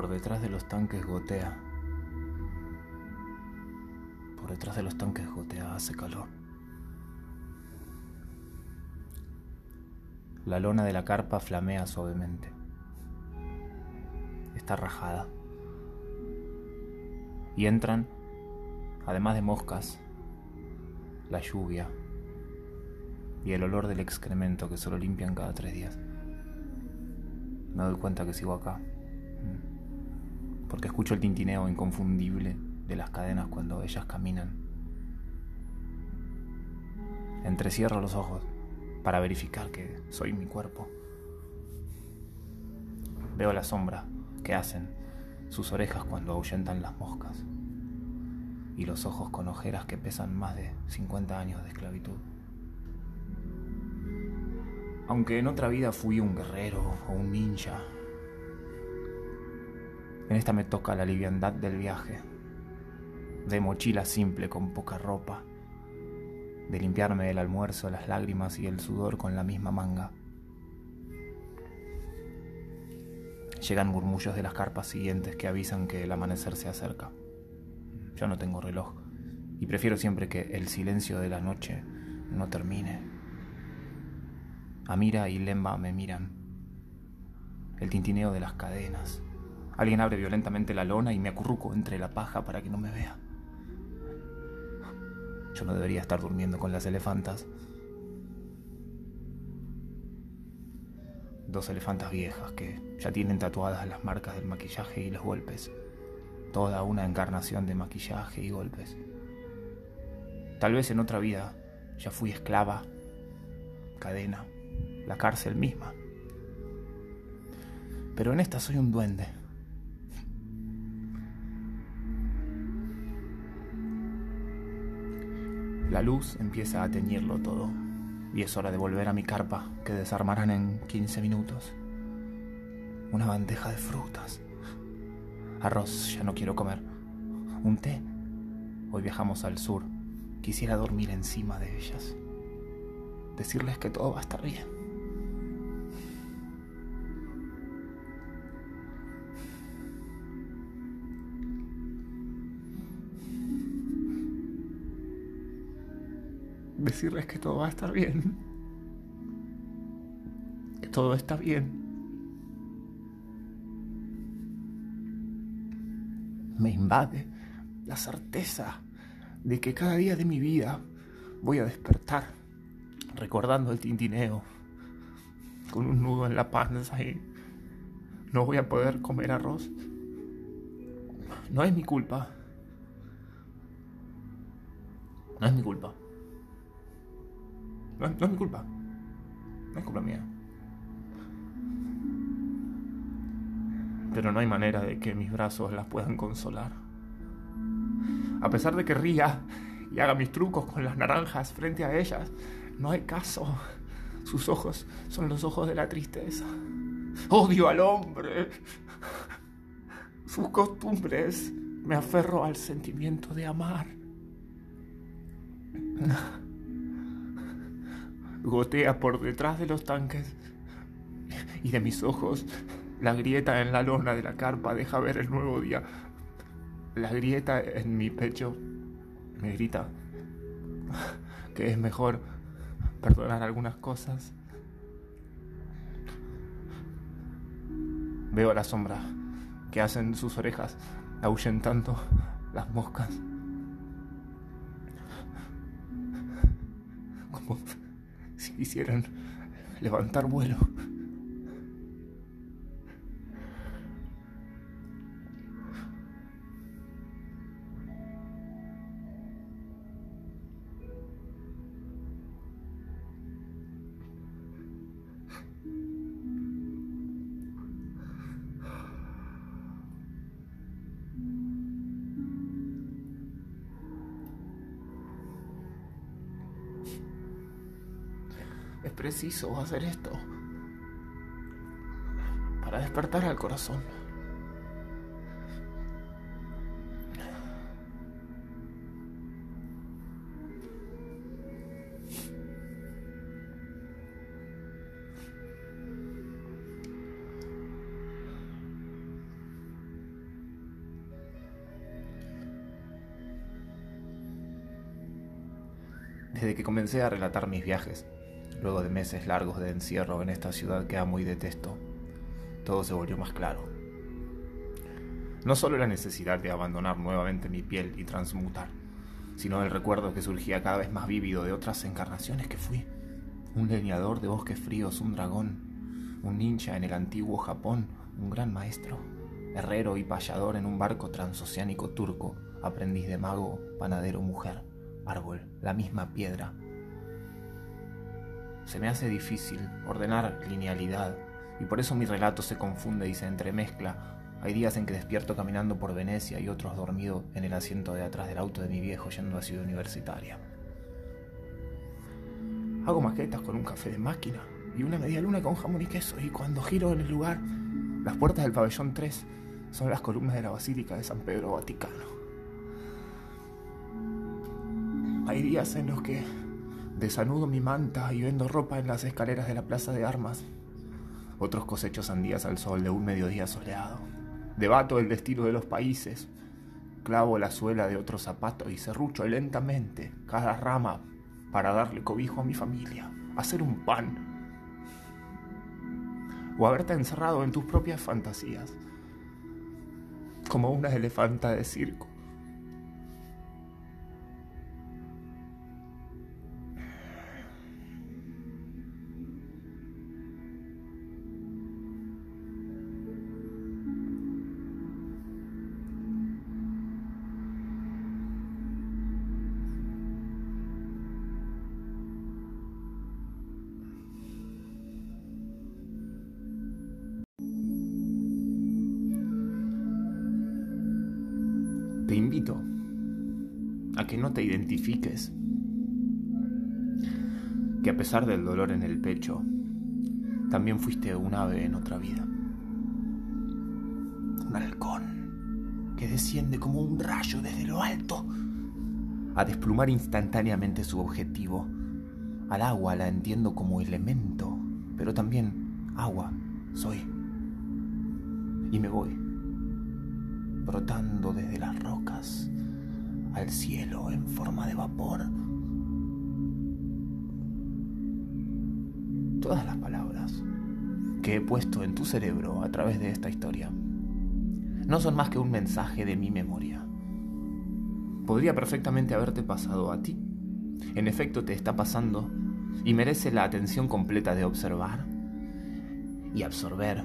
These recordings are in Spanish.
Por detrás de los tanques gotea. Por detrás de los tanques gotea, hace calor. La lona de la carpa flamea suavemente. Está rajada. Y entran, además de moscas, la lluvia y el olor del excremento que solo limpian cada tres días. Me doy cuenta que sigo acá, porque escucho el tintineo inconfundible de las cadenas cuando ellas caminan. Entrecierro los ojos para verificar que soy mi cuerpo. Veo la sombra que hacen sus orejas cuando ahuyentan las moscas y los ojos con ojeras que pesan más de 50 años de esclavitud. Aunque en otra vida fui un guerrero o un ninja, en esta me toca la liviandad del viaje, de mochila simple con poca ropa, de limpiarme el almuerzo, las lágrimas y el sudor con la misma manga. Llegan murmullos de las carpas siguientes que avisan que el amanecer se acerca. Yo no tengo reloj y prefiero siempre que el silencio de la noche no termine. Amira y Lemba me miran. El tintineo de las cadenas. Alguien abre violentamente la lona y me acurruco entre la paja para que no me vea. Yo no debería estar durmiendo con las elefantas. Dos elefantas viejas que ya tienen tatuadas las marcas del maquillaje y los golpes. Toda una encarnación de maquillaje y golpes. Tal vez en otra vida ya fui esclava, cadena, la cárcel misma. Pero en esta soy un duende La luz empieza a teñirlo todo y es hora de volver a mi carpa que desarmarán en 15 minutos. Una bandeja de frutas. Arroz ya no quiero comer. Un té. Hoy viajamos al sur. Quisiera dormir encima de ellas. Decirles que todo va a estar bien. Decirles que todo va a estar bien. Que todo está bien. Me invade la certeza de que cada día de mi vida voy a despertar recordando el tintineo con un nudo en la panza y no voy a poder comer arroz. No es mi culpa. No es mi culpa. No, es mi culpa. No es culpa mía. Pero no hay manera de que mis brazos las puedan consolar. A pesar de que ría y haga mis trucos con las naranjas frente a ellas, no hay caso. Sus ojos son los ojos de la tristeza. Odio al hombre. Sus costumbres. Me aferro al sentimiento de amar gotea por detrás de los tanques y de mis ojos la grieta en la lona de la carpa deja ver el nuevo día. La grieta en mi pecho me grita que es mejor perdonar algunas cosas. Veo la sombra que hacen sus orejas ahuyentando las moscas. Como si quisieran levantar vuelo. preciso hacer esto para despertar al corazón. Desde que comencé a relatar mis viajes, luego de meses largos de encierro en esta ciudad que amo y detesto, todo se volvió más claro. No solo la necesidad de abandonar nuevamente mi piel y transmutar, sino el recuerdo que surgía cada vez más vívido de otras encarnaciones que fui. Un leñador de bosques fríos, un dragón, un ninja en el antiguo Japón, un gran maestro, herrero y payador en un barco transoceánico turco, aprendiz de mago, panadero, mujer árbol, la misma piedra. Se me hace difícil ordenar linealidad y por eso mi relato se confunde y se entremezcla. Hay días en que despierto caminando por Venecia y otros dormido en el asiento de atrás del auto de mi viejo yendo a Ciudad Universitaria. Hago maquetas con un café de máquina y una media luna con jamón y queso y cuando giro en el lugar, las puertas del pabellón 3 son las columnas de la Basílica de San Pedro Vaticano. Hay días en los que desanudo mi manta y vendo ropa en las escaleras de la plaza de armas. Otros cosecho sandías al sol de un mediodía soleado. Debato el destino de los países. Clavo la suela de otro zapato y serrucho lentamente cada rama para darle cobijo a mi familia. Hacer un pan. O haberte encerrado en tus propias fantasías. Como una elefanta de circo. Invito a que no te identifiques, que a pesar del dolor en el pecho, también fuiste un ave en otra vida. Un halcón que desciende como un rayo desde lo alto a desplumar instantáneamente su objetivo. Al agua la entiendo como elemento, pero también agua soy. Y me voy desde las rocas al cielo en forma de vapor. Todas las palabras que he puesto en tu cerebro a través de esta historia no son más que un mensaje de mi memoria. Podría perfectamente haberte pasado a ti. En efecto, te está pasando y merece la atención completa de observar y absorber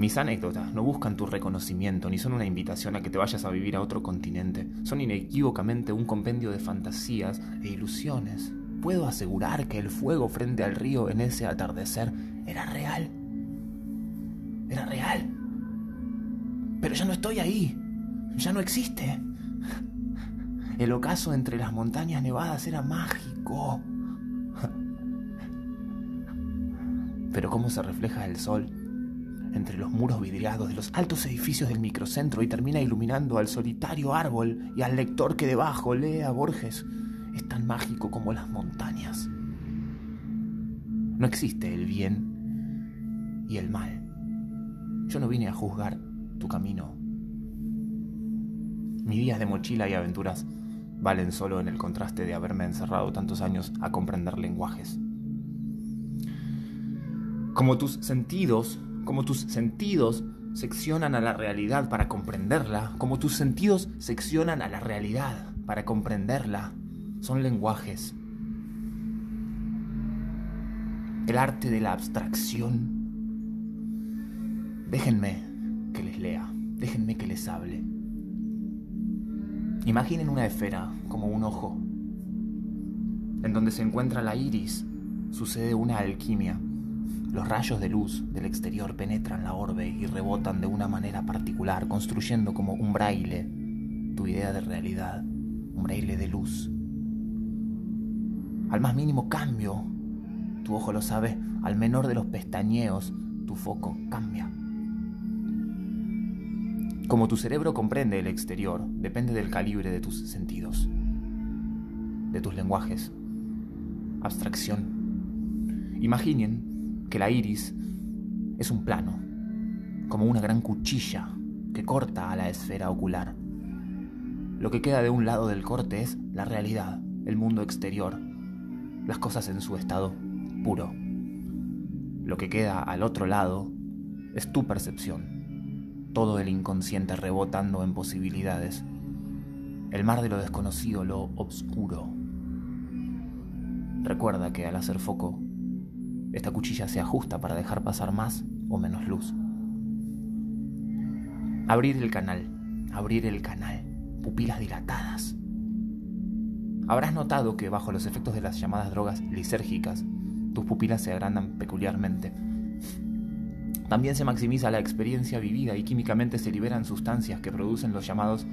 mis anécdotas no buscan tu reconocimiento ni son una invitación a que te vayas a vivir a otro continente. Son inequívocamente un compendio de fantasías e ilusiones. Puedo asegurar que el fuego frente al río en ese atardecer era real. Era real. Pero ya no estoy ahí. Ya no existe. El ocaso entre las montañas nevadas era mágico. Pero cómo se refleja el sol entre los muros vidriados de los altos edificios del microcentro y termina iluminando al solitario árbol y al lector que debajo lee a Borges. Es tan mágico como las montañas. No existe el bien y el mal. Yo no vine a juzgar tu camino. Mis días de mochila y aventuras valen solo en el contraste de haberme encerrado tantos años a comprender lenguajes. Como tus sentidos como tus sentidos seccionan a la realidad para comprenderla, como tus sentidos seccionan a la realidad para comprenderla, son lenguajes. El arte de la abstracción. Déjenme que les lea, déjenme que les hable. Imaginen una esfera como un ojo. En donde se encuentra la iris, sucede una alquimia los rayos de luz del exterior penetran la orbe y rebotan de una manera particular, construyendo como un braille tu idea de realidad, un braille de luz. Al más mínimo cambio, tu ojo lo sabe, al menor de los pestañeos, tu foco cambia. Como tu cerebro comprende el exterior, depende del calibre de tus sentidos, de tus lenguajes. Abstracción. Imaginen que la iris es un plano, como una gran cuchilla que corta a la esfera ocular. Lo que queda de un lado del corte es la realidad, el mundo exterior, las cosas en su estado puro. Lo que queda al otro lado es tu percepción, todo el inconsciente rebotando en posibilidades, el mar de lo desconocido, lo obscuro. Recuerda que al hacer foco, esta cuchilla se ajusta para dejar pasar más o menos luz. Abrir el canal, abrir el canal, pupilas dilatadas. Habrás notado que bajo los efectos de las llamadas drogas lisérgicas, tus pupilas se agrandan peculiarmente. También se maximiza la experiencia vivida y químicamente se liberan sustancias que producen los llamados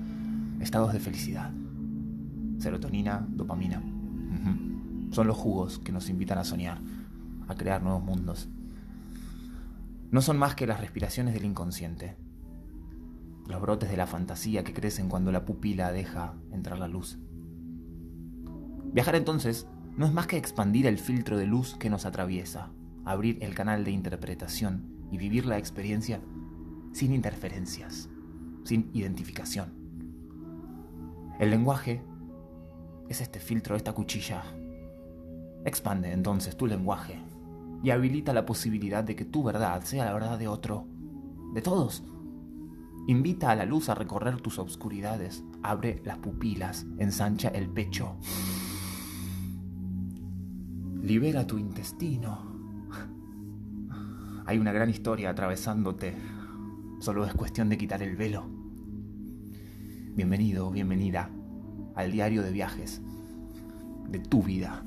estados de felicidad. Serotonina, dopamina. Son los jugos que nos invitan a soñar, a crear nuevos mundos. No son más que las respiraciones del inconsciente, los brotes de la fantasía que crecen cuando la pupila deja entrar la luz. Viajar entonces no es más que expandir el filtro de luz que nos atraviesa, abrir el canal de interpretación y vivir la experiencia sin interferencias, sin identificación. El lenguaje es este filtro, esta cuchilla. Expande entonces tu lenguaje y habilita la posibilidad de que tu verdad sea la verdad de otro, de todos. Invita a la luz a recorrer tus obscuridades, abre las pupilas, ensancha el pecho. Libera tu intestino. Hay una gran historia atravesándote. Solo es cuestión de quitar el velo. Bienvenido, bienvenida al diario de viajes de tu vida.